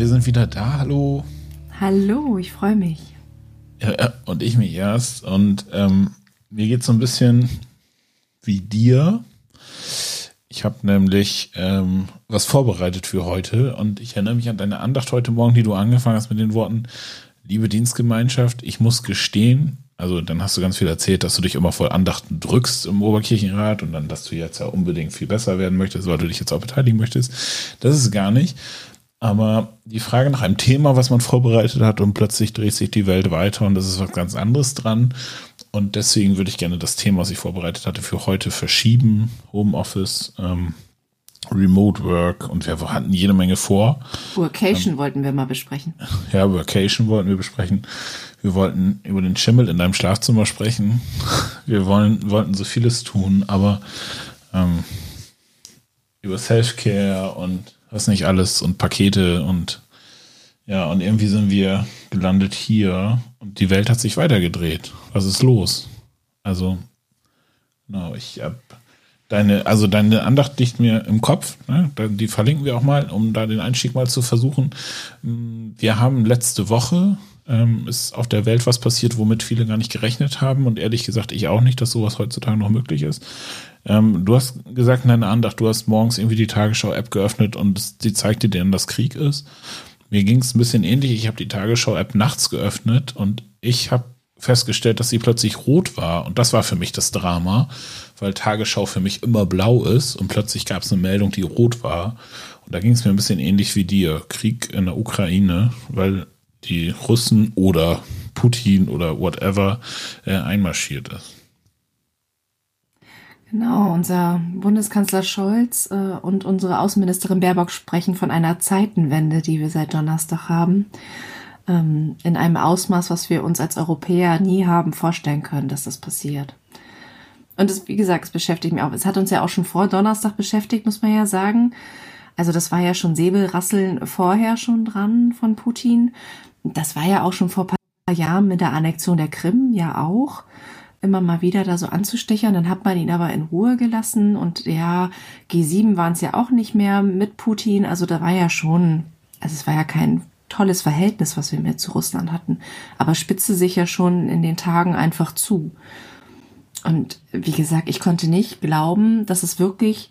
wir sind wieder da. Hallo. Hallo, ich freue mich. Ja, und ich mich erst. Und ähm, mir geht so ein bisschen wie dir. Ich habe nämlich ähm, was vorbereitet für heute und ich erinnere mich an deine Andacht heute Morgen, die du angefangen hast mit den Worten, liebe Dienstgemeinschaft, ich muss gestehen, also dann hast du ganz viel erzählt, dass du dich immer voll Andachten drückst im Oberkirchenrat und dann, dass du jetzt ja unbedingt viel besser werden möchtest, weil du dich jetzt auch beteiligen möchtest. Das ist gar nicht. Aber die Frage nach einem Thema, was man vorbereitet hat und plötzlich dreht sich die Welt weiter und das ist was ganz anderes dran. Und deswegen würde ich gerne das Thema, was ich vorbereitet hatte, für heute verschieben. Homeoffice, ähm, Remote Work und wir hatten jede Menge vor. Workation ähm, wollten wir mal besprechen. Ja, Workation wollten wir besprechen. Wir wollten über den Schimmel in deinem Schlafzimmer sprechen. Wir wollen, wollten so vieles tun, aber ähm, über Self-Care und was nicht alles und Pakete und ja, und irgendwie sind wir gelandet hier und die Welt hat sich weitergedreht. Was ist los? Also, genau, ich hab deine, also deine Andacht liegt mir im Kopf, ne? die verlinken wir auch mal, um da den Einstieg mal zu versuchen. Wir haben letzte Woche ähm, ist auf der Welt was passiert, womit viele gar nicht gerechnet haben und ehrlich gesagt ich auch nicht, dass sowas heutzutage noch möglich ist. Ähm, du hast gesagt in deiner Andacht, du hast morgens irgendwie die Tagesschau-App geöffnet und sie zeigte dir, dass Krieg ist. Mir ging es ein bisschen ähnlich. Ich habe die Tagesschau-App nachts geöffnet und ich habe festgestellt, dass sie plötzlich rot war. Und das war für mich das Drama, weil Tagesschau für mich immer blau ist und plötzlich gab es eine Meldung, die rot war. Und da ging es mir ein bisschen ähnlich wie dir. Krieg in der Ukraine, weil die Russen oder Putin oder whatever äh, einmarschiert ist. Genau, unser Bundeskanzler Scholz äh, und unsere Außenministerin Baerbock sprechen von einer Zeitenwende, die wir seit Donnerstag haben. Ähm, in einem Ausmaß, was wir uns als Europäer nie haben vorstellen können, dass das passiert. Und es, wie gesagt, es beschäftigt mich auch. Es hat uns ja auch schon vor Donnerstag beschäftigt, muss man ja sagen. Also das war ja schon Säbelrasseln vorher schon dran von Putin. Das war ja auch schon vor ein paar Jahren mit der Annexion der Krim ja auch immer mal wieder da so anzustechern. Dann hat man ihn aber in Ruhe gelassen und ja, G7 waren es ja auch nicht mehr mit Putin. Also da war ja schon, also es war ja kein tolles Verhältnis, was wir mit zu Russland hatten, aber spitzte sich ja schon in den Tagen einfach zu. Und wie gesagt, ich konnte nicht glauben, dass es wirklich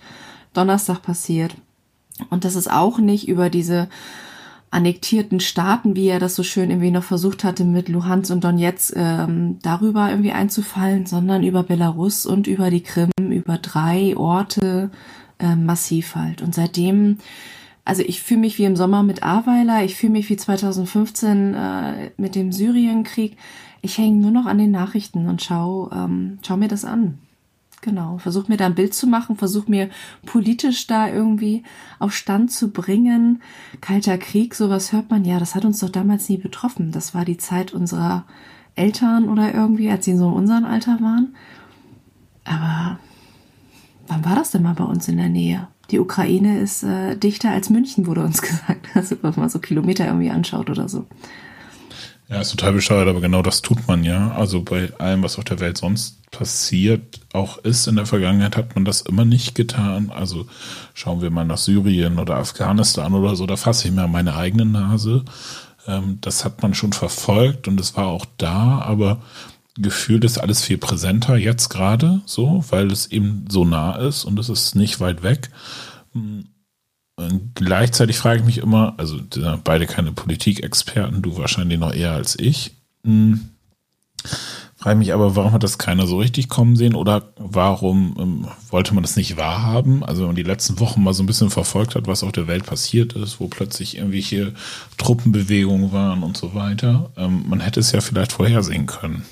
Donnerstag passiert und dass es auch nicht über diese annektierten Staaten, wie er das so schön irgendwie noch versucht hatte, mit Luhansk und Donetsk ähm, darüber irgendwie einzufallen, sondern über Belarus und über die Krim, über drei Orte äh, massiv halt. Und seitdem, also ich fühle mich wie im Sommer mit Aweiler, ich fühle mich wie 2015 äh, mit dem Syrienkrieg. Ich hänge nur noch an den Nachrichten und schau, ähm, schau mir das an. Genau, versuch mir da ein Bild zu machen, versuch mir politisch da irgendwie auf Stand zu bringen. Kalter Krieg, sowas hört man ja, das hat uns doch damals nie betroffen. Das war die Zeit unserer Eltern oder irgendwie, als sie so in unserem Alter waren. Aber wann war das denn mal bei uns in der Nähe? Die Ukraine ist äh, dichter als München, wurde uns gesagt. Also wenn man so Kilometer irgendwie anschaut oder so. Ja, ist total bescheuert, aber genau das tut man ja. Also bei allem, was auf der Welt sonst passiert, auch ist in der Vergangenheit, hat man das immer nicht getan. Also schauen wir mal nach Syrien oder Afghanistan oder so, da fasse ich mir meine eigene Nase. Ähm, das hat man schon verfolgt und es war auch da, aber gefühlt ist alles viel präsenter jetzt gerade so, weil es eben so nah ist und es ist nicht weit weg. Und gleichzeitig frage ich mich immer, also beide keine Politikexperten, du wahrscheinlich noch eher als ich. Hm. Frage mich aber, warum hat das keiner so richtig kommen sehen oder warum ähm, wollte man das nicht wahrhaben? Also wenn man die letzten Wochen mal so ein bisschen verfolgt hat, was auf der Welt passiert ist, wo plötzlich irgendwelche Truppenbewegungen waren und so weiter, ähm, man hätte es ja vielleicht vorhersehen können.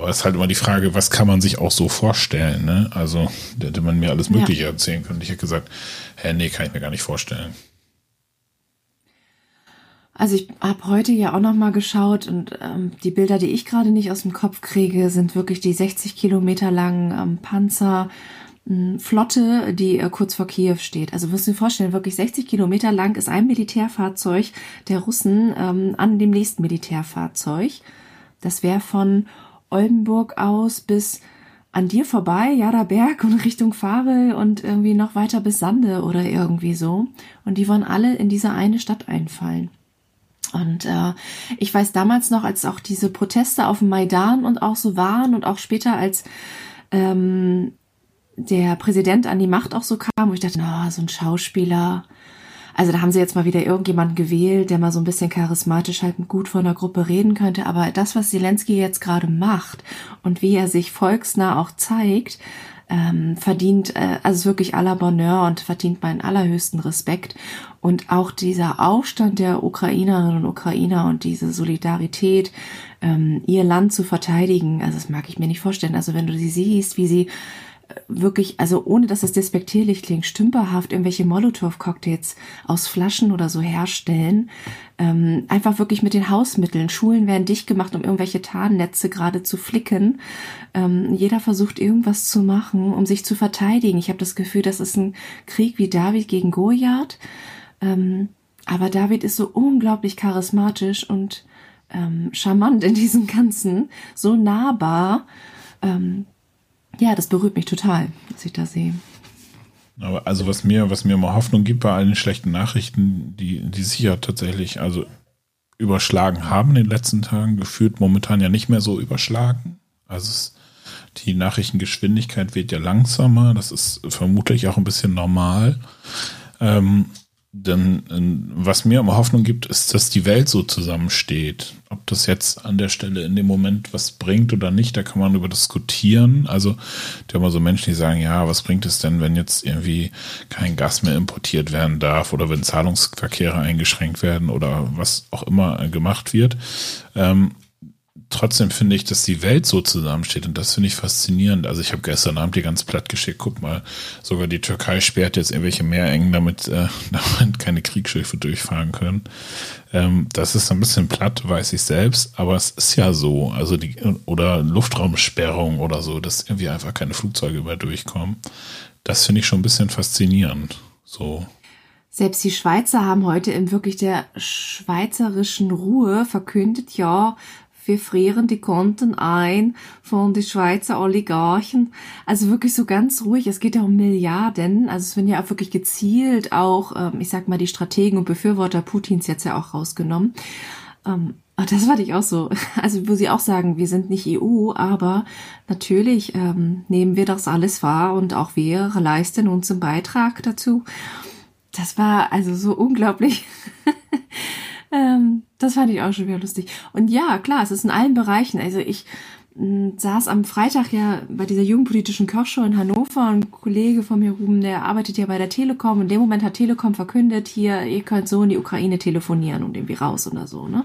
Aber es ist halt immer die Frage, was kann man sich auch so vorstellen? Ne? Also, da hätte man mir alles Mögliche ja. erzählen können. Ich hätte gesagt, hä, nee, kann ich mir gar nicht vorstellen. Also ich habe heute ja auch noch mal geschaut und ähm, die Bilder, die ich gerade nicht aus dem Kopf kriege, sind wirklich die 60 Kilometer langen ähm, Panzer, äh, Flotte, die äh, kurz vor Kiew steht. Also müssen Sie sich vorstellen, wirklich 60 Kilometer lang ist ein Militärfahrzeug der Russen ähm, an dem nächsten Militärfahrzeug. Das wäre von Oldenburg aus bis an dir vorbei, ja, Berg und Richtung Farel und irgendwie noch weiter bis Sande oder irgendwie so. Und die wollen alle in diese eine Stadt einfallen. Und äh, ich weiß damals noch, als auch diese Proteste auf dem Maidan und auch so waren und auch später, als ähm, der Präsident an die Macht auch so kam, wo ich dachte, na, so ein Schauspieler. Also da haben sie jetzt mal wieder irgendjemanden gewählt, der mal so ein bisschen charismatisch halt gut von der Gruppe reden könnte. Aber das, was Zelensky jetzt gerade macht und wie er sich volksnah auch zeigt, ähm, verdient, äh, also wirklich aller Bonheur und verdient meinen allerhöchsten Respekt. Und auch dieser Aufstand der Ukrainerinnen und Ukrainer und diese Solidarität, ähm, ihr Land zu verteidigen, also das mag ich mir nicht vorstellen. Also wenn du sie siehst, wie sie wirklich, also ohne dass es despektierlich klingt, stümperhaft irgendwelche Molotow-Cocktails aus Flaschen oder so herstellen. Ähm, einfach wirklich mit den Hausmitteln. Schulen werden dicht gemacht, um irgendwelche Tarnnetze gerade zu flicken. Ähm, jeder versucht irgendwas zu machen, um sich zu verteidigen. Ich habe das Gefühl, das ist ein Krieg wie David gegen Goliath. Ähm, aber David ist so unglaublich charismatisch und ähm, charmant in diesem Ganzen, so nahbar. Ja, das berührt mich total, dass ich das sehe. Aber also was mir, was mir immer Hoffnung gibt bei allen schlechten Nachrichten, die, die sich ja tatsächlich also überschlagen haben in den letzten Tagen, gefühlt momentan ja nicht mehr so überschlagen. Also es, die Nachrichtengeschwindigkeit wird ja langsamer, das ist vermutlich auch ein bisschen normal. Ähm, denn ähm, was mir immer Hoffnung gibt, ist, dass die Welt so zusammensteht. Ob das jetzt an der Stelle in dem Moment was bringt oder nicht, da kann man über diskutieren. Also, da immer so Menschen, die sagen, ja, was bringt es denn, wenn jetzt irgendwie kein Gas mehr importiert werden darf oder wenn Zahlungsverkehre eingeschränkt werden oder was auch immer gemacht wird. Ähm, trotzdem finde ich, dass die Welt so zusammensteht und das finde ich faszinierend. Also ich habe gestern Abend die ganz platt geschickt, guck mal, sogar die Türkei sperrt jetzt irgendwelche Meerengen, damit, äh, damit keine Kriegsschiffe durchfahren können. Ähm, das ist ein bisschen platt, weiß ich selbst, aber es ist ja so. Also die, oder Luftraumsperrung oder so, dass irgendwie einfach keine Flugzeuge mehr durchkommen. Das finde ich schon ein bisschen faszinierend. So. Selbst die Schweizer haben heute in wirklich der schweizerischen Ruhe verkündet, ja, wir frieren die Konten ein von den Schweizer Oligarchen. Also wirklich so ganz ruhig. Es geht ja um Milliarden. Also es werden ja auch wirklich gezielt auch, ähm, ich sag mal, die Strategen und Befürworter Putins jetzt ja auch rausgenommen. Ähm, das fand ich auch so. Also wo sie auch sagen, wir sind nicht EU, aber natürlich ähm, nehmen wir das alles wahr und auch wir leisten unseren Beitrag dazu. Das war also so unglaublich. Das fand ich auch schon wieder lustig. Und ja, klar, es ist in allen Bereichen. Also ich mh, saß am Freitag ja bei dieser jugendpolitischen Kochshow in Hannover. Ein Kollege von mir, Ruben, der arbeitet ja bei der Telekom. Und in dem Moment hat Telekom verkündet, hier, ihr könnt so in die Ukraine telefonieren und irgendwie raus oder so, ne?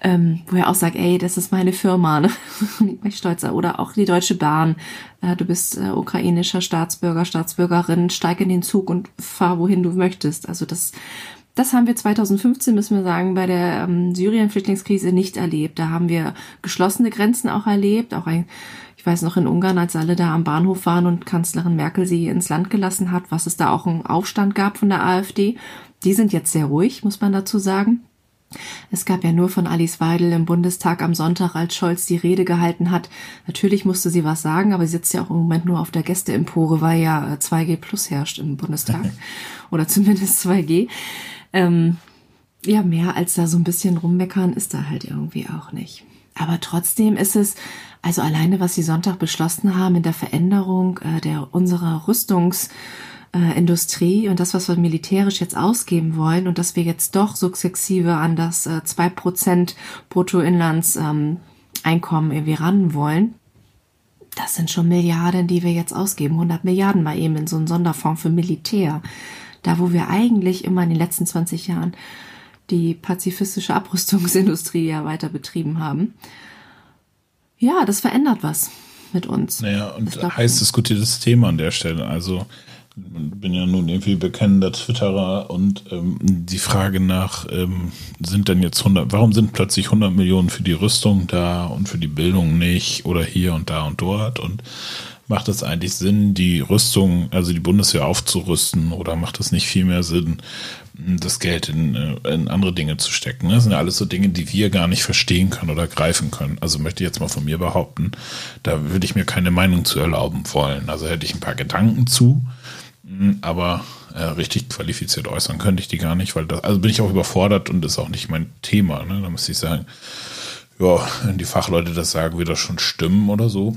Ähm, wo er auch sagt, ey, das ist meine Firma, ne? bin ich stolzer. Oder auch die Deutsche Bahn. Äh, du bist äh, ukrainischer Staatsbürger, Staatsbürgerin, steig in den Zug und fahr, wohin du möchtest. Also das das haben wir 2015, müssen wir sagen, bei der ähm, Syrien-Flüchtlingskrise nicht erlebt. Da haben wir geschlossene Grenzen auch erlebt. Auch ein, ich weiß noch in Ungarn, als alle da am Bahnhof waren und Kanzlerin Merkel sie ins Land gelassen hat, was es da auch einen Aufstand gab von der AfD. Die sind jetzt sehr ruhig, muss man dazu sagen. Es gab ja nur von Alice Weidel im Bundestag am Sonntag, als Scholz die Rede gehalten hat. Natürlich musste sie was sagen, aber sie sitzt ja auch im Moment nur auf der Gästeempore, weil ja 2G plus herrscht im Bundestag. Oder zumindest 2G. Ähm, ja, mehr als da so ein bisschen rummeckern ist da halt irgendwie auch nicht. Aber trotzdem ist es, also alleine, was sie Sonntag beschlossen haben in der Veränderung äh, der unserer Rüstungsindustrie äh, und das, was wir militärisch jetzt ausgeben wollen und dass wir jetzt doch sukzessive an das äh, 2% Bruttoinlandseinkommen ähm, irgendwie ran wollen, das sind schon Milliarden, die wir jetzt ausgeben. 100 Milliarden mal eben in so einen Sonderfonds für Militär. Da, wo wir eigentlich immer in den letzten 20 Jahren die pazifistische Abrüstungsindustrie ja weiter betrieben haben. Ja, das verändert was mit uns. Naja, und heiß diskutiertes Thema an der Stelle. Also bin ja nun irgendwie bekennender Twitterer und ähm, die Frage nach, ähm, sind denn jetzt 100, warum sind plötzlich 100 Millionen für die Rüstung da und für die Bildung nicht oder hier und da und dort und macht es eigentlich Sinn, die Rüstung, also die Bundeswehr aufzurüsten oder macht es nicht viel mehr Sinn, das Geld in, äh, in andere Dinge zu stecken? Das sind ja alles so Dinge, die wir gar nicht verstehen können oder greifen können. Also möchte ich jetzt mal von mir behaupten, da würde ich mir keine Meinung zu erlauben wollen. Also hätte ich ein paar Gedanken zu, aber äh, richtig qualifiziert äußern könnte ich die gar nicht, weil das, also bin ich auch überfordert und ist auch nicht mein Thema. Ne? Da muss ich sagen, ja, wenn die Fachleute das sagen, wird das schon stimmen oder so.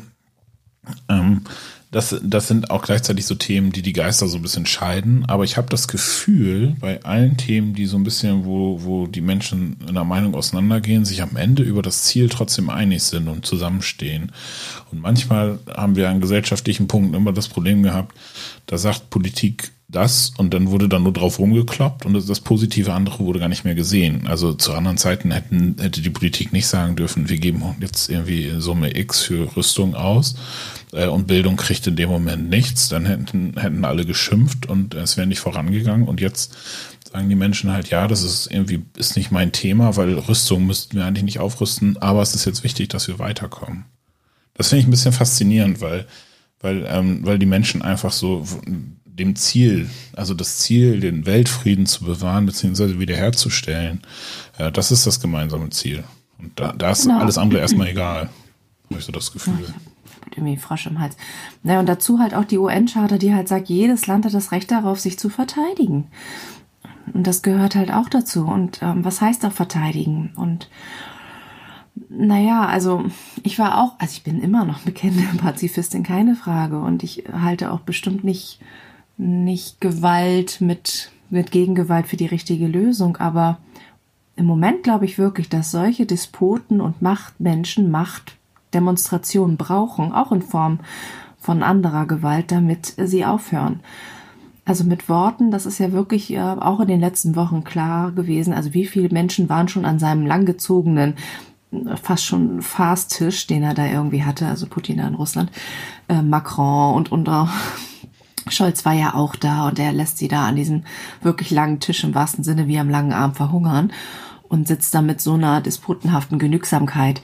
Ähm, das, das sind auch gleichzeitig so Themen, die die Geister so ein bisschen scheiden. Aber ich habe das Gefühl, bei allen Themen, die so ein bisschen, wo, wo die Menschen in der Meinung auseinandergehen, sich am Ende über das Ziel trotzdem einig sind und zusammenstehen. Und manchmal haben wir an gesellschaftlichen Punkten immer das Problem gehabt, da sagt Politik das und dann wurde dann nur drauf rumgekloppt und das positive andere wurde gar nicht mehr gesehen. Also zu anderen Zeiten hätten, hätte die Politik nicht sagen dürfen, wir geben jetzt irgendwie Summe X für Rüstung aus äh, und Bildung kriegt in dem Moment nichts. Dann hätten, hätten alle geschimpft und es wäre nicht vorangegangen und jetzt sagen die Menschen halt, ja, das ist irgendwie, ist nicht mein Thema, weil Rüstung müssten wir eigentlich nicht aufrüsten, aber es ist jetzt wichtig, dass wir weiterkommen. Das finde ich ein bisschen faszinierend, weil, weil, ähm, weil die Menschen einfach so dem Ziel, also das Ziel, den Weltfrieden zu bewahren bzw. wiederherzustellen, äh, das ist das gemeinsame Ziel. Und da, da ist genau. alles andere erstmal egal. Habe ich so das Gefühl. Ja, irgendwie Frosch im Hals. Naja, und dazu halt auch die UN-Charta, die halt sagt, jedes Land hat das Recht darauf, sich zu verteidigen. Und das gehört halt auch dazu. Und ähm, was heißt auch verteidigen? Und naja, also ich war auch, also ich bin immer noch bekennende Pazifistin, keine Frage. Und ich halte auch bestimmt nicht nicht Gewalt mit, mit Gegengewalt für die richtige Lösung, aber im Moment glaube ich wirklich, dass solche Despoten und Machtmenschen Machtdemonstrationen brauchen, auch in Form von anderer Gewalt, damit sie aufhören. Also mit Worten, das ist ja wirklich äh, auch in den letzten Wochen klar gewesen. Also wie viele Menschen waren schon an seinem langgezogenen, fast schon Fasttisch, den er da irgendwie hatte, also Putin in Russland, äh, Macron und unter Scholz war ja auch da und er lässt sie da an diesem wirklich langen Tisch im wahrsten Sinne wie am langen Arm verhungern und sitzt da mit so einer disputenhaften Genügsamkeit.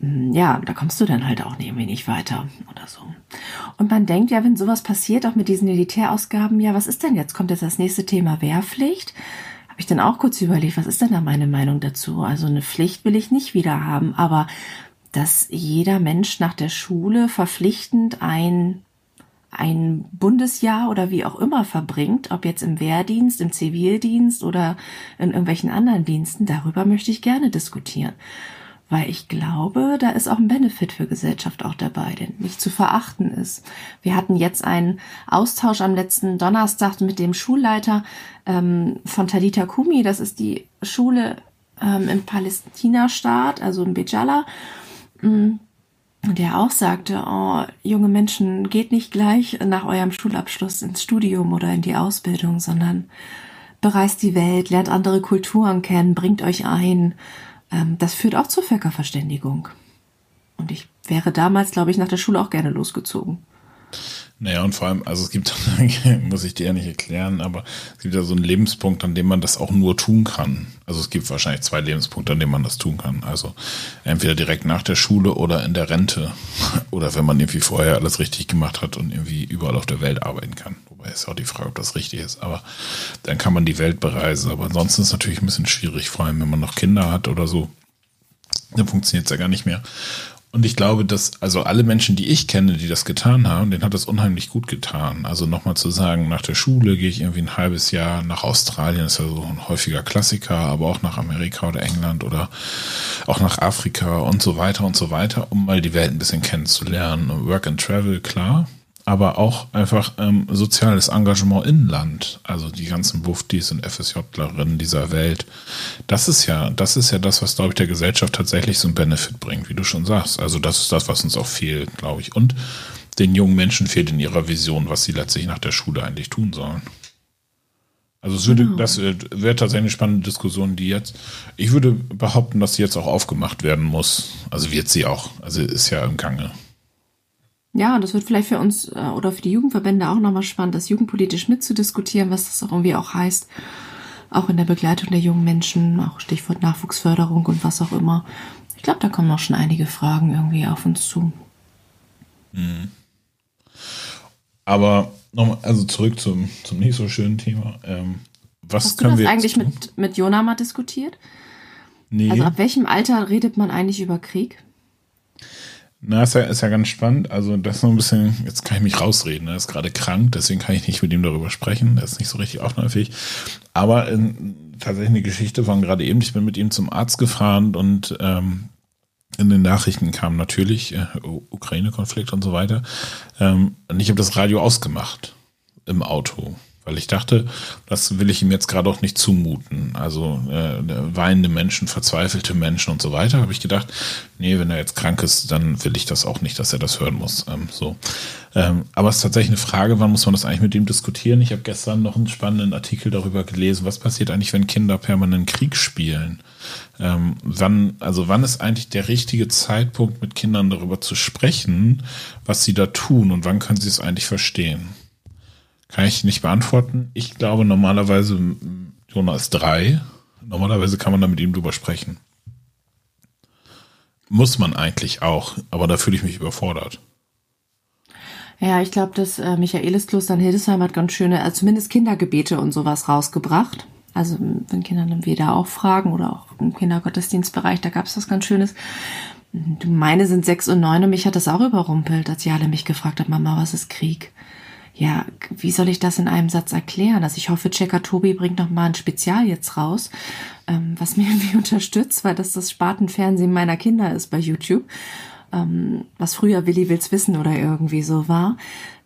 Hm, ja, da kommst du dann halt auch irgendwie nicht weiter oder so. Und man denkt ja, wenn sowas passiert, auch mit diesen Militärausgaben, ja, was ist denn jetzt? Kommt jetzt das nächste Thema Wehrpflicht? Habe ich dann auch kurz überlegt, was ist denn da meine Meinung dazu? Also eine Pflicht will ich nicht wieder haben, aber dass jeder Mensch nach der Schule verpflichtend ein ein Bundesjahr oder wie auch immer verbringt, ob jetzt im Wehrdienst, im Zivildienst oder in irgendwelchen anderen Diensten, darüber möchte ich gerne diskutieren. Weil ich glaube, da ist auch ein Benefit für Gesellschaft auch dabei, der nicht zu verachten ist. Wir hatten jetzt einen Austausch am letzten Donnerstag mit dem Schulleiter ähm, von Tadita Kumi. Das ist die Schule ähm, im Palästina-Staat, also in Bejala. Und der auch sagte, oh, junge Menschen, geht nicht gleich nach eurem Schulabschluss ins Studium oder in die Ausbildung, sondern bereist die Welt, lernt andere Kulturen kennen, bringt euch ein. Ähm, das führt auch zur Völkerverständigung. Und ich wäre damals, glaube ich, nach der Schule auch gerne losgezogen. Naja, und vor allem, also es gibt, muss ich dir ja nicht erklären, aber es gibt ja so einen Lebenspunkt, an dem man das auch nur tun kann. Also es gibt wahrscheinlich zwei Lebenspunkte, an denen man das tun kann. Also entweder direkt nach der Schule oder in der Rente. Oder wenn man irgendwie vorher alles richtig gemacht hat und irgendwie überall auf der Welt arbeiten kann. Wobei ist auch die Frage, ob das richtig ist. Aber dann kann man die Welt bereisen. Aber ansonsten ist es natürlich ein bisschen schwierig, vor allem wenn man noch Kinder hat oder so. Dann funktioniert es ja gar nicht mehr. Und ich glaube, dass, also alle Menschen, die ich kenne, die das getan haben, denen hat das unheimlich gut getan. Also nochmal zu sagen, nach der Schule gehe ich irgendwie ein halbes Jahr nach Australien, ist ja so ein häufiger Klassiker, aber auch nach Amerika oder England oder auch nach Afrika und so weiter und so weiter, um mal die Welt ein bisschen kennenzulernen. Work and Travel, klar aber auch einfach ähm, soziales Engagement in Land, also die ganzen Buftis und FSJlerinnen dieser Welt. Das ist ja, das ist ja das, was, glaube ich, der Gesellschaft tatsächlich so einen Benefit bringt, wie du schon sagst. Also das ist das, was uns auch fehlt, glaube ich. Und den jungen Menschen fehlt in ihrer Vision, was sie letztlich nach der Schule eigentlich tun sollen. Also es würde, genau. das äh, wäre tatsächlich eine spannende Diskussion, die jetzt, ich würde behaupten, dass sie jetzt auch aufgemacht werden muss. Also wird sie auch, also ist ja im Gange. Ja, das wird vielleicht für uns äh, oder für die Jugendverbände auch nochmal spannend, das jugendpolitisch mitzudiskutieren, was das auch irgendwie auch heißt. Auch in der Begleitung der jungen Menschen, auch Stichwort Nachwuchsförderung und was auch immer. Ich glaube, da kommen noch schon einige Fragen irgendwie auf uns zu. Mhm. Aber nochmal, also zurück zum, zum nicht so schönen Thema. Ähm, was Hast können du das wir eigentlich mit, mit Jona mal diskutiert? Nee. Also ab welchem Alter redet man eigentlich über Krieg? Na, ist ja, ist ja ganz spannend. Also, das ist noch ein bisschen, jetzt kann ich mich rausreden. Er ist gerade krank, deswegen kann ich nicht mit ihm darüber sprechen. Er ist nicht so richtig aufnahmefähig. Aber ähm, tatsächlich eine Geschichte von gerade eben. Ich bin mit ihm zum Arzt gefahren und ähm, in den Nachrichten kam natürlich äh, Ukraine-Konflikt und so weiter. Ähm, und ich habe das Radio ausgemacht im Auto, weil ich dachte, das will ich ihm jetzt gerade auch nicht zumuten. Also äh, weinende Menschen, verzweifelte Menschen und so weiter. Habe ich gedacht, nee, wenn er jetzt krank ist, dann will ich das auch nicht, dass er das hören muss. Ähm, so. Ähm, aber es ist tatsächlich eine Frage, wann muss man das eigentlich mit ihm diskutieren? Ich habe gestern noch einen spannenden Artikel darüber gelesen, was passiert eigentlich, wenn Kinder permanent Krieg spielen. Ähm, wann, also wann ist eigentlich der richtige Zeitpunkt, mit Kindern darüber zu sprechen, was sie da tun und wann können sie es eigentlich verstehen? Kann ich nicht beantworten. Ich glaube normalerweise, Jonah ist drei. Normalerweise kann man da mit ihm drüber sprechen. Muss man eigentlich auch, aber da fühle ich mich überfordert. Ja, ich glaube, das äh, Michaeliskloster in Hildesheim hat ganz schöne, also zumindest Kindergebete und sowas rausgebracht. Also wenn Kinder dann wieder auch fragen oder auch im Kindergottesdienstbereich, da gab es was ganz Schönes. Meine sind sechs und neun und mich hat das auch überrumpelt, als alle mich gefragt haben, Mama, was ist Krieg? Ja, wie soll ich das in einem Satz erklären? Also ich hoffe, Checker Tobi bringt noch mal ein Spezial jetzt raus, ähm, was mir irgendwie unterstützt, weil das das Spartenfernsehen meiner Kinder ist bei YouTube ähm, was früher Willi will's wissen oder irgendwie so war,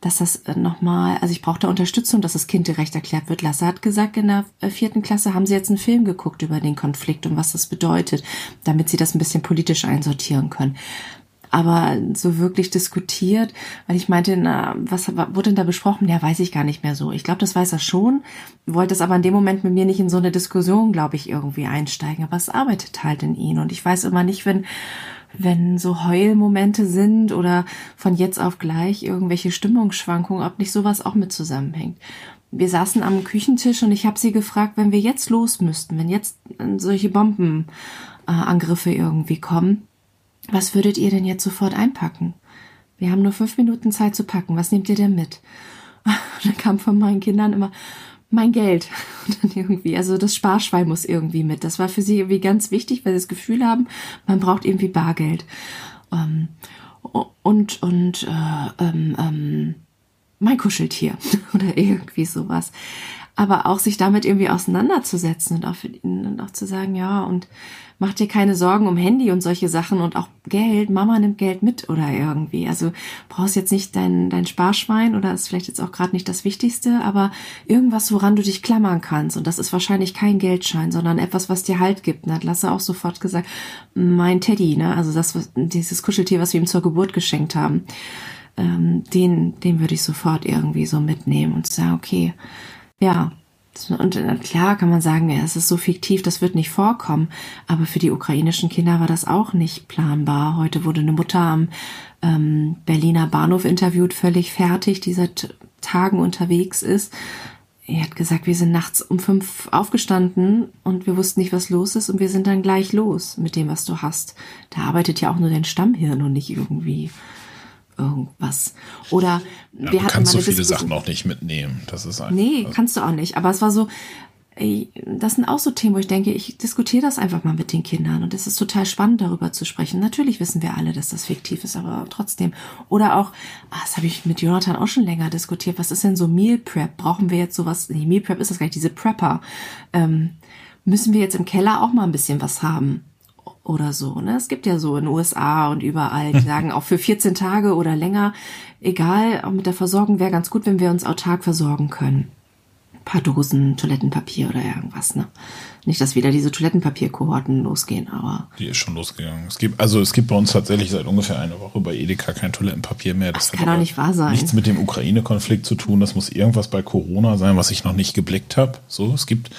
dass das äh, nochmal, also ich brauchte Unterstützung, dass das Kind direkt erklärt wird. Lasse hat gesagt, in der äh, vierten Klasse haben sie jetzt einen Film geguckt über den Konflikt und was das bedeutet, damit sie das ein bisschen politisch einsortieren können. Aber so wirklich diskutiert, weil ich meinte, na, was wurde denn da besprochen? Ja, weiß ich gar nicht mehr so. Ich glaube, das weiß er schon, wollte es aber in dem Moment mit mir nicht in so eine Diskussion, glaube ich, irgendwie einsteigen. Aber es arbeitet halt in ihn. Und ich weiß immer nicht, wenn wenn so Heulmomente sind oder von jetzt auf gleich irgendwelche Stimmungsschwankungen, ob nicht sowas auch mit zusammenhängt. Wir saßen am Küchentisch und ich habe sie gefragt, wenn wir jetzt los müssten, wenn jetzt solche Bombenangriffe irgendwie kommen, was würdet ihr denn jetzt sofort einpacken? Wir haben nur fünf Minuten Zeit zu packen. Was nehmt ihr denn mit? Und dann kam von meinen Kindern immer mein Geld. Und dann irgendwie, also das Sparschwein muss irgendwie mit. Das war für sie irgendwie ganz wichtig, weil sie das Gefühl haben, man braucht irgendwie Bargeld. Ähm, und und äh, ähm, ähm, mein Kuscheltier oder irgendwie sowas. Aber auch sich damit irgendwie auseinanderzusetzen und auch für und auch zu sagen, ja, und mach dir keine Sorgen um Handy und solche Sachen und auch Geld, Mama nimmt Geld mit oder irgendwie. Also brauchst jetzt nicht dein, dein Sparschwein oder ist vielleicht jetzt auch gerade nicht das Wichtigste, aber irgendwas, woran du dich klammern kannst. Und das ist wahrscheinlich kein Geldschein, sondern etwas, was dir Halt gibt. Und hat Lasse auch sofort gesagt, mein Teddy, ne, also das, was, dieses Kuscheltier, was wir ihm zur Geburt geschenkt haben, ähm, den, den würde ich sofort irgendwie so mitnehmen und sagen, okay, ja, und klar kann man sagen, ja, es ist so fiktiv, das wird nicht vorkommen. Aber für die ukrainischen Kinder war das auch nicht planbar. Heute wurde eine Mutter am ähm, Berliner Bahnhof interviewt, völlig fertig, die seit Tagen unterwegs ist. Er hat gesagt, wir sind nachts um fünf aufgestanden und wir wussten nicht, was los ist und wir sind dann gleich los mit dem, was du hast. Da arbeitet ja auch nur dein Stammhirn und nicht irgendwie irgendwas. Oder Ja, wir du kannst so viele Diskussion- Sachen auch nicht mitnehmen. Das ist einfach. Nee, kannst du auch nicht. Aber es war so, ey, das sind auch so Themen, wo ich denke, ich diskutiere das einfach mal mit den Kindern. Und es ist total spannend, darüber zu sprechen. Natürlich wissen wir alle, dass das fiktiv ist, aber trotzdem. Oder auch, ah, das habe ich mit Jonathan auch schon länger diskutiert. Was ist denn so Meal Prep? Brauchen wir jetzt sowas? Nee, Meal Prep ist das gar nicht, diese Prepper. Ähm, müssen wir jetzt im Keller auch mal ein bisschen was haben? Oder so. Ne? Es gibt ja so in den USA und überall, die sagen auch für 14 Tage oder länger, egal, auch mit der Versorgung wäre ganz gut, wenn wir uns autark versorgen können. Ein paar Dosen Toilettenpapier oder irgendwas. Ne? Nicht, dass wieder diese Toilettenpapierkohorten losgehen, aber Die ist schon losgegangen. Es gibt, also es gibt bei uns tatsächlich seit ungefähr einer Woche bei Edeka kein Toilettenpapier mehr. Das hat kann doch nicht wahr sein. Nichts mit dem Ukraine-Konflikt zu tun. Das muss irgendwas bei Corona sein, was ich noch nicht geblickt habe. So, es gibt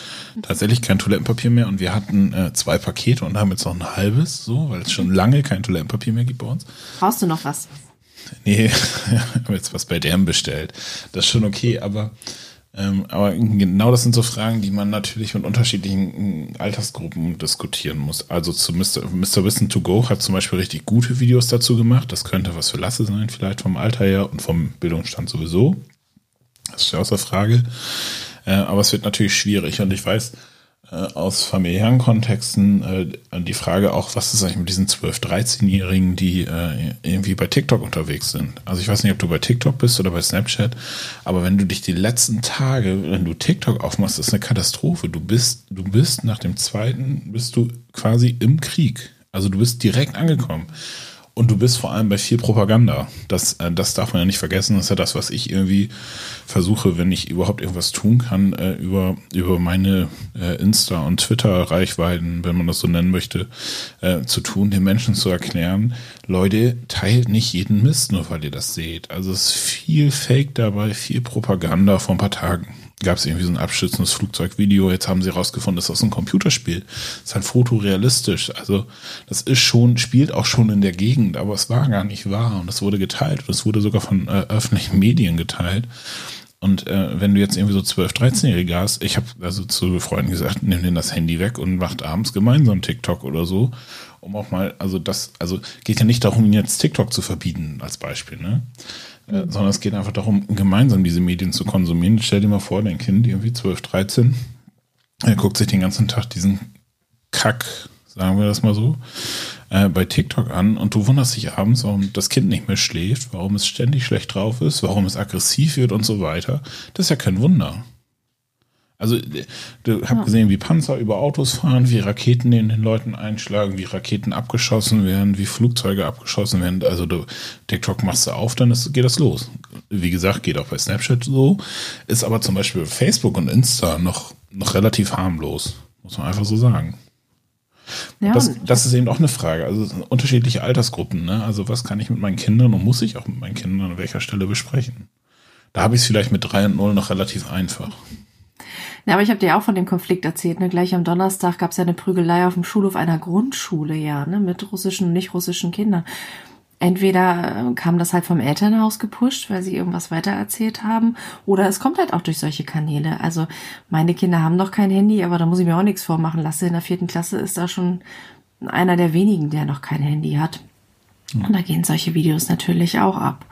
tatsächlich kein Toilettenpapier mehr und wir hatten äh, zwei Pakete und haben jetzt noch ein halbes, so, weil es schon lange kein Toilettenpapier mehr gibt bei uns. brauchst du noch was? Nee, ich habe jetzt was bei DM bestellt. Das ist schon okay, aber, ähm, aber genau das sind so Fragen, die man natürlich mit unterschiedlichen äh, Altersgruppen diskutieren muss. Also zu Mr. Wissen to Go hat zum Beispiel richtig gute Videos dazu gemacht. Das könnte was für Lasse sein, vielleicht vom Alter her und vom Bildungsstand sowieso. Das ist ja außer Frage. Äh, aber es wird natürlich schwierig und ich weiß, aus familiären Kontexten äh, die Frage auch, was ist eigentlich mit diesen 12-, 13-Jährigen, die äh, irgendwie bei TikTok unterwegs sind. Also ich weiß nicht, ob du bei TikTok bist oder bei Snapchat, aber wenn du dich die letzten Tage, wenn du TikTok aufmachst, ist eine Katastrophe. Du bist, du bist nach dem zweiten, bist du quasi im Krieg. Also du bist direkt angekommen. Und du bist vor allem bei viel Propaganda. Das, äh, das darf man ja nicht vergessen. Das ist ja das, was ich irgendwie versuche, wenn ich überhaupt irgendwas tun kann, äh, über, über meine äh, Insta- und Twitter-Reichweiten, wenn man das so nennen möchte, äh, zu tun, den Menschen zu erklären, Leute, teilt nicht jeden Mist, nur weil ihr das seht. Also es ist viel Fake dabei, viel Propaganda vor ein paar Tagen gab es irgendwie so ein abschützendes Flugzeugvideo. Jetzt haben sie herausgefunden, das ist ein Computerspiel. Das ist halt fotorealistisch. Also das ist schon, spielt auch schon in der Gegend, aber es war gar nicht wahr und es wurde geteilt und es wurde sogar von äh, öffentlichen Medien geteilt. Und äh, wenn du jetzt irgendwie so 12, 13-Jährige hast, ich habe also zu Freunden gesagt, nimm denen das Handy weg und macht abends gemeinsam TikTok oder so, um auch mal, also das, also geht ja nicht darum, ihnen jetzt TikTok zu verbieten als Beispiel, ne? Äh, sondern es geht einfach darum, gemeinsam diese Medien zu konsumieren. Stell dir mal vor, dein Kind, irgendwie 12, 13, er guckt sich den ganzen Tag diesen Kack, sagen wir das mal so, äh, bei TikTok an und du wunderst dich abends, warum das Kind nicht mehr schläft, warum es ständig schlecht drauf ist, warum es aggressiv wird und so weiter. Das ist ja kein Wunder. Also, du hast ja. gesehen, wie Panzer über Autos fahren, wie Raketen in den Leuten einschlagen, wie Raketen abgeschossen werden, wie Flugzeuge abgeschossen werden. Also, du, TikTok machst du auf, dann ist, geht das los. Wie gesagt, geht auch bei Snapchat so. Ist aber zum Beispiel Facebook und Insta noch, noch relativ harmlos. Muss man einfach so sagen. Ja, das, das ist eben auch eine Frage. Also, unterschiedliche Altersgruppen, ne? Also, was kann ich mit meinen Kindern und muss ich auch mit meinen Kindern an welcher Stelle besprechen? Da habe ich es vielleicht mit 3 und 0 noch relativ einfach. Ja, aber ich habe dir auch von dem Konflikt erzählt. Ne? Gleich am Donnerstag gab es ja eine Prügelei auf dem Schulhof einer Grundschule, ja, ne? mit russischen und nicht russischen Kindern. Entweder äh, kam das halt vom Elternhaus gepusht, weil sie irgendwas weitererzählt haben, oder es kommt halt auch durch solche Kanäle. Also meine Kinder haben noch kein Handy, aber da muss ich mir auch nichts vormachen. Lasse in der vierten Klasse ist da schon einer der wenigen, der noch kein Handy hat. Und da gehen solche Videos natürlich auch ab.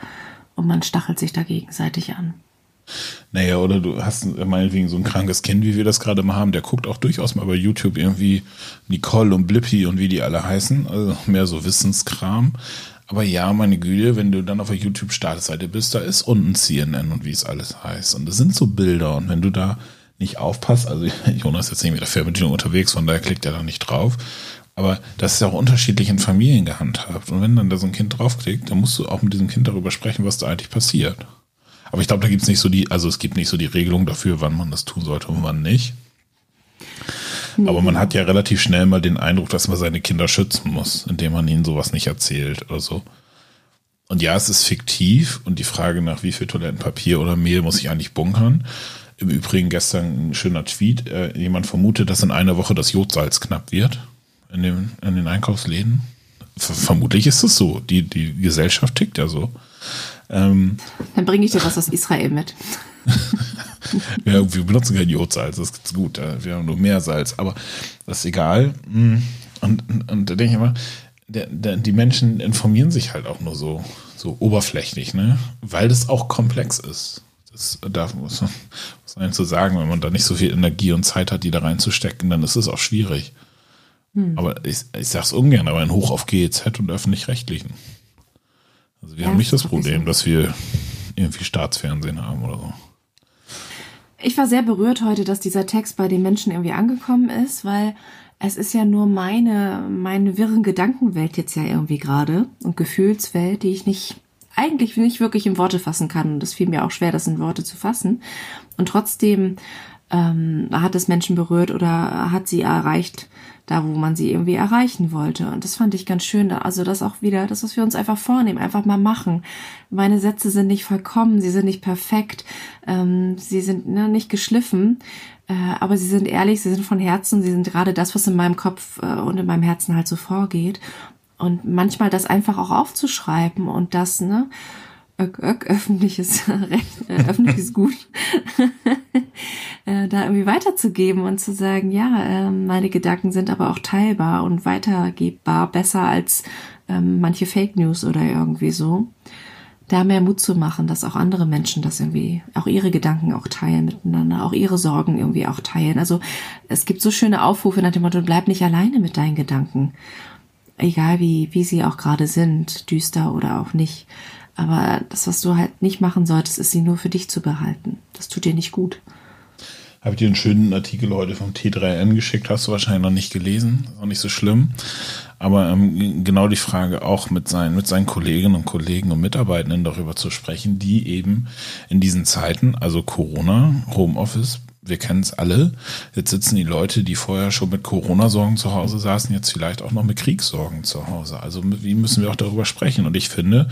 Und man stachelt sich da gegenseitig an. Naja, oder du hast meinetwegen so ein krankes Kind, wie wir das gerade mal haben, der guckt auch durchaus mal bei YouTube irgendwie Nicole und Blippi und wie die alle heißen, also mehr so Wissenskram. Aber ja, meine Güte, wenn du dann auf der YouTube-Startseite bist, da ist unten CNN und wie es alles heißt. Und das sind so Bilder. Und wenn du da nicht aufpasst, also Jonas ist jetzt nicht mit der Fernbedienung unterwegs, von daher klickt er da nicht drauf. Aber das ist ja auch unterschiedlich in Familien gehandhabt. Und wenn dann da so ein Kind draufklickt, dann musst du auch mit diesem Kind darüber sprechen, was da eigentlich passiert. Aber ich glaube, da gibt es nicht so die, also es gibt nicht so die Regelung dafür, wann man das tun sollte und wann nicht. Nee. Aber man hat ja relativ schnell mal den Eindruck, dass man seine Kinder schützen muss, indem man ihnen sowas nicht erzählt oder so. Und ja, es ist fiktiv und die Frage nach wie viel Toilettenpapier oder Mehl muss ich eigentlich bunkern. Im Übrigen gestern ein schöner Tweet. Äh, jemand vermutet, dass in einer Woche das Jodsalz knapp wird in, dem, in den Einkaufsläden. Ver vermutlich ist es so. Die, die Gesellschaft tickt ja so. Ähm, Dann bringe ich dir was aus Israel mit. ja, wir benutzen kein Jodsalz, das ist gut. Wir haben nur Meersalz, aber das ist egal. Mm. Und, und, und da denke ich immer, der, der, die Menschen informieren sich halt auch nur so, so oberflächlich, ne? Weil das auch komplex ist. Das darf muss man muss zu sagen, wenn man da nicht so viel Energie und Zeit hat, die da reinzustecken, dann ist es auch schwierig. Hm. Aber ich, ich sage es ungern, aber ein Hoch auf GEZ und öffentlich-rechtlichen. Also wir ja, haben nicht das Problem, dass wir irgendwie Staatsfernsehen haben oder so. Ich war sehr berührt heute, dass dieser Text bei den Menschen irgendwie angekommen ist, weil es ist ja nur meine, meine wirren Gedankenwelt jetzt ja irgendwie gerade und Gefühlswelt, die ich nicht, eigentlich nicht wirklich in Worte fassen kann. Und das fiel mir auch schwer, das in Worte zu fassen. Und trotzdem ähm, hat es Menschen berührt oder hat sie erreicht, da wo man sie irgendwie erreichen wollte. Und das fand ich ganz schön. Also das auch wieder, das, was wir uns einfach vornehmen, einfach mal machen. Meine Sätze sind nicht vollkommen, sie sind nicht perfekt, ähm, sie sind ne, nicht geschliffen, äh, aber sie sind ehrlich, sie sind von Herzen, sie sind gerade das, was in meinem Kopf äh, und in meinem Herzen halt so vorgeht. Und manchmal das einfach auch aufzuschreiben und das, ne, Ök, ök, öffentliches Recht, äh, öffentliches Gut, äh, da irgendwie weiterzugeben und zu sagen, ja, äh, meine Gedanken sind aber auch teilbar und weitergebbar, besser als ähm, manche Fake News oder irgendwie so. da mehr Mut zu machen, dass auch andere Menschen das irgendwie, auch ihre Gedanken auch teilen miteinander, auch ihre Sorgen irgendwie auch teilen. Also es gibt so schöne Aufrufe nach dem Motto, bleib nicht alleine mit deinen Gedanken. Egal wie, wie sie auch gerade sind, düster oder auch nicht. Aber das, was du halt nicht machen solltest, ist sie nur für dich zu behalten. Das tut dir nicht gut. Habe ich dir einen schönen Artikel heute vom T3N geschickt, hast du wahrscheinlich noch nicht gelesen, ist auch nicht so schlimm. Aber ähm, genau die Frage auch mit seinen, mit seinen Kolleginnen und Kollegen und Mitarbeitenden darüber zu sprechen, die eben in diesen Zeiten, also Corona, Homeoffice, wir kennen es alle. Jetzt sitzen die Leute, die vorher schon mit Corona-Sorgen zu Hause saßen, jetzt vielleicht auch noch mit Kriegssorgen zu Hause. Also wie müssen wir auch darüber sprechen? Und ich finde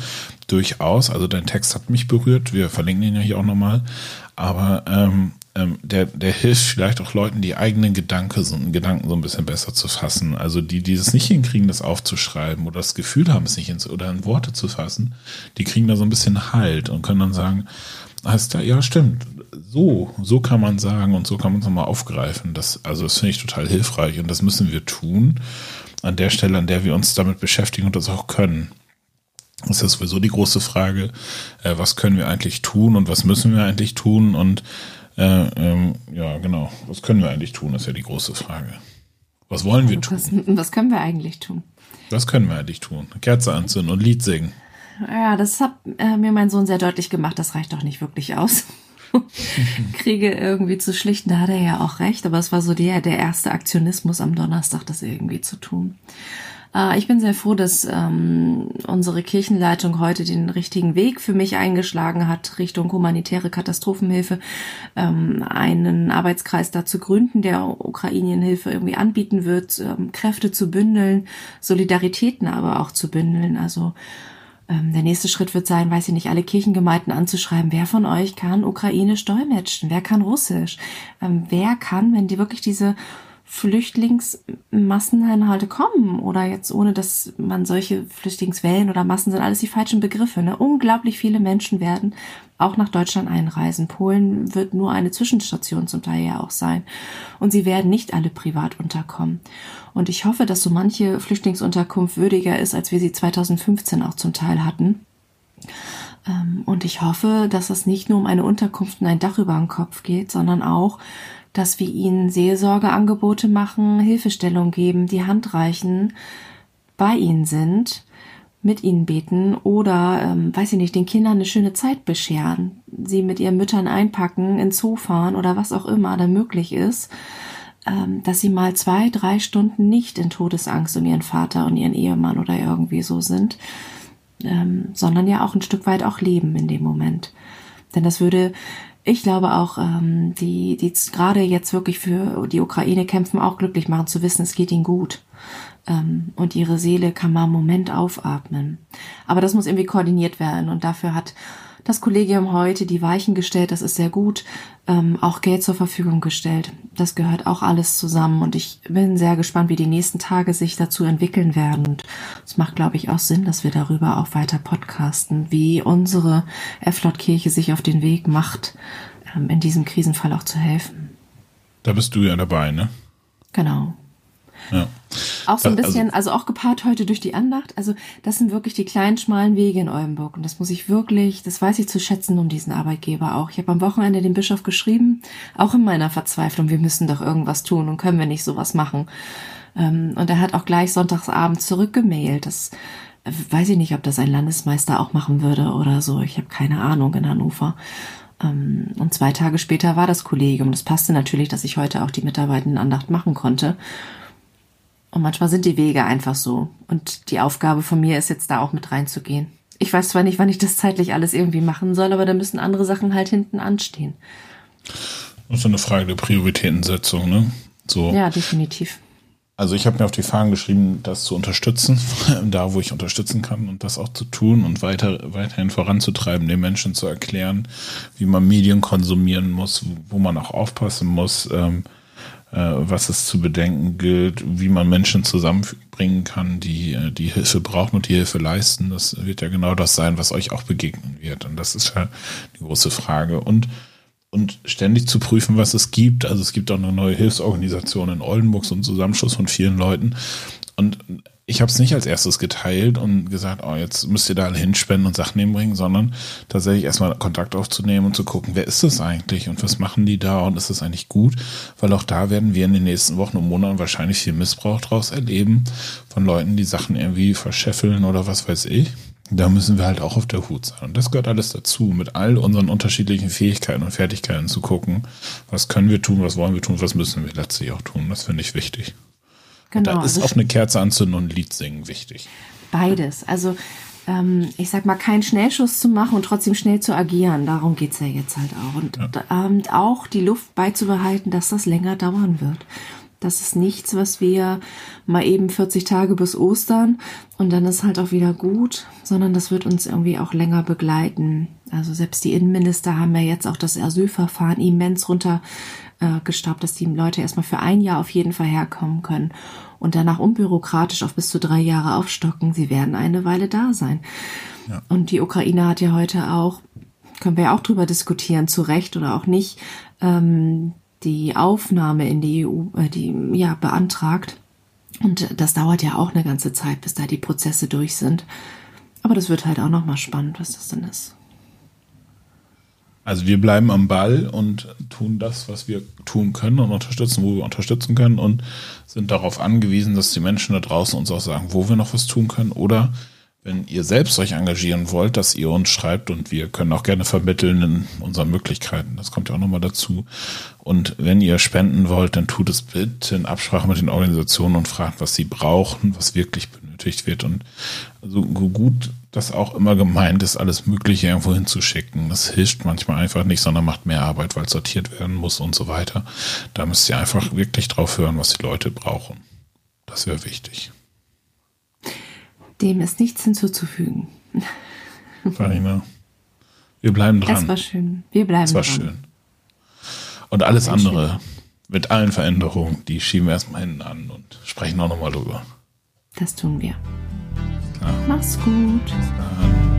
durchaus, also dein Text hat mich berührt, wir verlinken ihn ja hier auch nochmal, aber ähm, ähm, der, der hilft vielleicht auch Leuten, die eigenen Gedanke, so, Gedanken so ein bisschen besser zu fassen. Also die, die es nicht hinkriegen, das aufzuschreiben oder das Gefühl haben, es nicht in, oder in Worte zu fassen, die kriegen da so ein bisschen Halt und können dann sagen, heißt ja, ja, stimmt, so, so kann man sagen und so kann man es nochmal aufgreifen. Das, also das finde ich total hilfreich und das müssen wir tun an der Stelle, an der wir uns damit beschäftigen und das auch können. Das ist sowieso die große Frage, äh, was können wir eigentlich tun und was müssen wir eigentlich tun und äh, ähm, ja, genau. Was können wir eigentlich tun, ist ja die große Frage. Was wollen wir tun? Was, was können wir eigentlich tun? Was können wir eigentlich tun? Kerze anzünden und Lied singen. Ja, das hat äh, mir mein Sohn sehr deutlich gemacht. Das reicht doch nicht wirklich aus. Kriege irgendwie zu schlichten, da hat er ja auch recht, aber es war so der, der erste Aktionismus am Donnerstag, das irgendwie zu tun. Äh, ich bin sehr froh, dass ähm, unsere Kirchenleitung heute den richtigen Weg für mich eingeschlagen hat, Richtung humanitäre Katastrophenhilfe, ähm, einen Arbeitskreis dazu gründen, der Ukrainienhilfe irgendwie anbieten wird, ähm, Kräfte zu bündeln, Solidaritäten aber auch zu bündeln. Also der nächste Schritt wird sein, weiß ich nicht, alle Kirchengemeinden anzuschreiben, wer von euch kann ukrainisch dolmetschen, wer kann russisch, ähm, wer kann, wenn die wirklich diese Flüchtlingsmasseninhalte kommen oder jetzt ohne, dass man solche Flüchtlingswellen oder Massen sind alles die falschen Begriffe. Ne? Unglaublich viele Menschen werden auch nach Deutschland einreisen. Polen wird nur eine Zwischenstation zum Teil ja auch sein. Und sie werden nicht alle privat unterkommen. Und ich hoffe, dass so manche Flüchtlingsunterkunft würdiger ist, als wir sie 2015 auch zum Teil hatten. Ähm, und ich hoffe, dass es nicht nur um eine Unterkunft und ein Dach über den Kopf geht, sondern auch, dass wir ihnen Seelsorgeangebote machen, Hilfestellung geben, die Hand reichen, bei ihnen sind, mit ihnen beten oder, ähm, weiß ich nicht, den Kindern eine schöne Zeit bescheren, sie mit ihren Müttern einpacken, ins Zoo fahren oder was auch immer da möglich ist, ähm, dass sie mal zwei, drei Stunden nicht in Todesangst um ihren Vater und ihren Ehemann oder irgendwie so sind, ähm, sondern ja auch ein Stück weit auch leben in dem Moment. Denn das würde ich glaube auch, ähm, die, die gerade jetzt wirklich für die Ukraine kämpfen, auch glücklich machen zu wissen, es geht ihnen gut. Ähm, und ihre Seele kann mal einen Moment aufatmen. Aber das muss irgendwie koordiniert werden und dafür hat das Kollegium heute die Weichen gestellt, das ist sehr gut, ähm, auch Geld zur Verfügung gestellt. Das gehört auch alles zusammen und ich bin sehr gespannt, wie die nächsten Tage sich dazu entwickeln werden. Und es macht, glaube ich, auch Sinn, dass wir darüber auch weiter podcasten, wie unsere F-Lot-Kirche sich auf den Weg macht, ähm, in diesem Krisenfall auch zu helfen. Da bist du ja dabei, ne? Genau. Auch so ein also bisschen, also, also, auch gepaart heute durch die Andacht. Also das sind wirklich die kleinen, schmalen Wege in Oldenburg. Und das muss ich wirklich, das weiß ich zu schätzen um diesen Arbeitgeber auch. Ich habe am Wochenende dem Bischof geschrieben, auch in meiner Verzweiflung, wir müssen doch irgendwas tun und können wir nicht sowas machen. Ähm, und er hat auch gleich sonntagsabend zurückgemailt. Das äh, weiß ich nicht, ob das ein Landesmeister auch machen würde oder so. Ich habe keine Ahnung in Hannover. Ähm, und zwei Tage später war das Kollegium. Das passte natürlich, dass ich heute auch die Mitarbeitendenandacht machen konnte. Und manchmal sind die Wege einfach so. Und die Aufgabe von mir ist jetzt da auch mit reinzugehen. Ich weiß zwar nicht, wann ich das zeitlich alles irgendwie machen soll, aber da müssen andere Sachen halt hinten anstehen. Das ist eine Frage der Prioritätensetzung, ne? So. Ja, definitiv. Also ich habe mir auf die Fahnen geschrieben, das zu unterstützen, da wo ich unterstützen kann und das auch zu tun und weiter, weiterhin voranzutreiben, den Menschen zu erklären, wie man Medien konsumieren muss, wo man auch aufpassen muss. Ähm, äh, was es zu bedenken gilt, wie man Menschen zusammenbringen kann, die äh, die Hilfe brauchen und die Hilfe leisten. Das wird ja genau das sein, was euch auch begegnen wird. Und das ist ja die große Frage. Und und ständig zu prüfen, was es gibt. Also es gibt auch eine neue Hilfsorganisation in Oldenburg, so ein Zusammenschluss von vielen Leuten. Und ich habe es nicht als erstes geteilt und gesagt, oh, jetzt müsst ihr da alle hinspenden und Sachen hinbringen, sondern tatsächlich erstmal Kontakt aufzunehmen und zu gucken, wer ist das eigentlich und was machen die da und ist das eigentlich gut? Weil auch da werden wir in den nächsten Wochen und Monaten wahrscheinlich viel Missbrauch draus erleben von Leuten, die Sachen irgendwie verscheffeln oder was weiß ich. Da müssen wir halt auch auf der Hut sein. Und das gehört alles dazu, mit all unseren unterschiedlichen Fähigkeiten und Fertigkeiten zu gucken, was können wir tun, was wollen wir tun, was müssen wir letztlich auch tun. Das finde ich wichtig. Genau. Da ist also auch eine Kerze anzünden und ein Lied singen wichtig. Beides. Also ähm, ich sag mal, keinen Schnellschuss zu machen und trotzdem schnell zu agieren. Darum geht es ja jetzt halt auch. Und ja. ähm, auch die Luft beizubehalten, dass das länger dauern wird. Das ist nichts, was wir mal eben 40 Tage bis Ostern und dann ist halt auch wieder gut, sondern das wird uns irgendwie auch länger begleiten. Also selbst die Innenminister haben ja jetzt auch das Asylverfahren immens runter äh, gestoppt, dass die Leute erstmal für ein Jahr auf jeden Fall herkommen können und danach unbürokratisch auf bis zu drei Jahre aufstocken. Sie werden eine Weile da sein. Ja. Und die Ukraine hat ja heute auch, können wir ja auch drüber diskutieren, zu Recht oder auch nicht, ähm, die Aufnahme in die EU, äh, die ja beantragt. Und das dauert ja auch eine ganze Zeit, bis da die Prozesse durch sind. Aber das wird halt auch nochmal spannend, was das denn ist. Also wir bleiben am Ball und tun das, was wir tun können und unterstützen, wo wir unterstützen können und sind darauf angewiesen, dass die Menschen da draußen uns auch sagen, wo wir noch was tun können oder wenn ihr selbst euch engagieren wollt, dass ihr uns schreibt und wir können auch gerne vermitteln in unseren Möglichkeiten. Das kommt ja auch nochmal dazu. Und wenn ihr spenden wollt, dann tut es bitte in Absprache mit den Organisationen und fragt, was sie brauchen, was wirklich benötigt wird. Und so gut das auch immer gemeint ist, alles Mögliche irgendwo hinzuschicken. Das hilft manchmal einfach nicht, sondern macht mehr Arbeit, weil sortiert werden muss und so weiter. Da müsst ihr einfach wirklich drauf hören, was die Leute brauchen. Das wäre wichtig. Dem ist nichts hinzuzufügen. Farina, wir bleiben dran. Das war schön. Wir bleiben das war dran. schön. Und alles andere schön. mit allen Veränderungen, die schieben wir erstmal hinten an und sprechen auch nochmal drüber. Das tun wir. Mach's gut. Bis dann.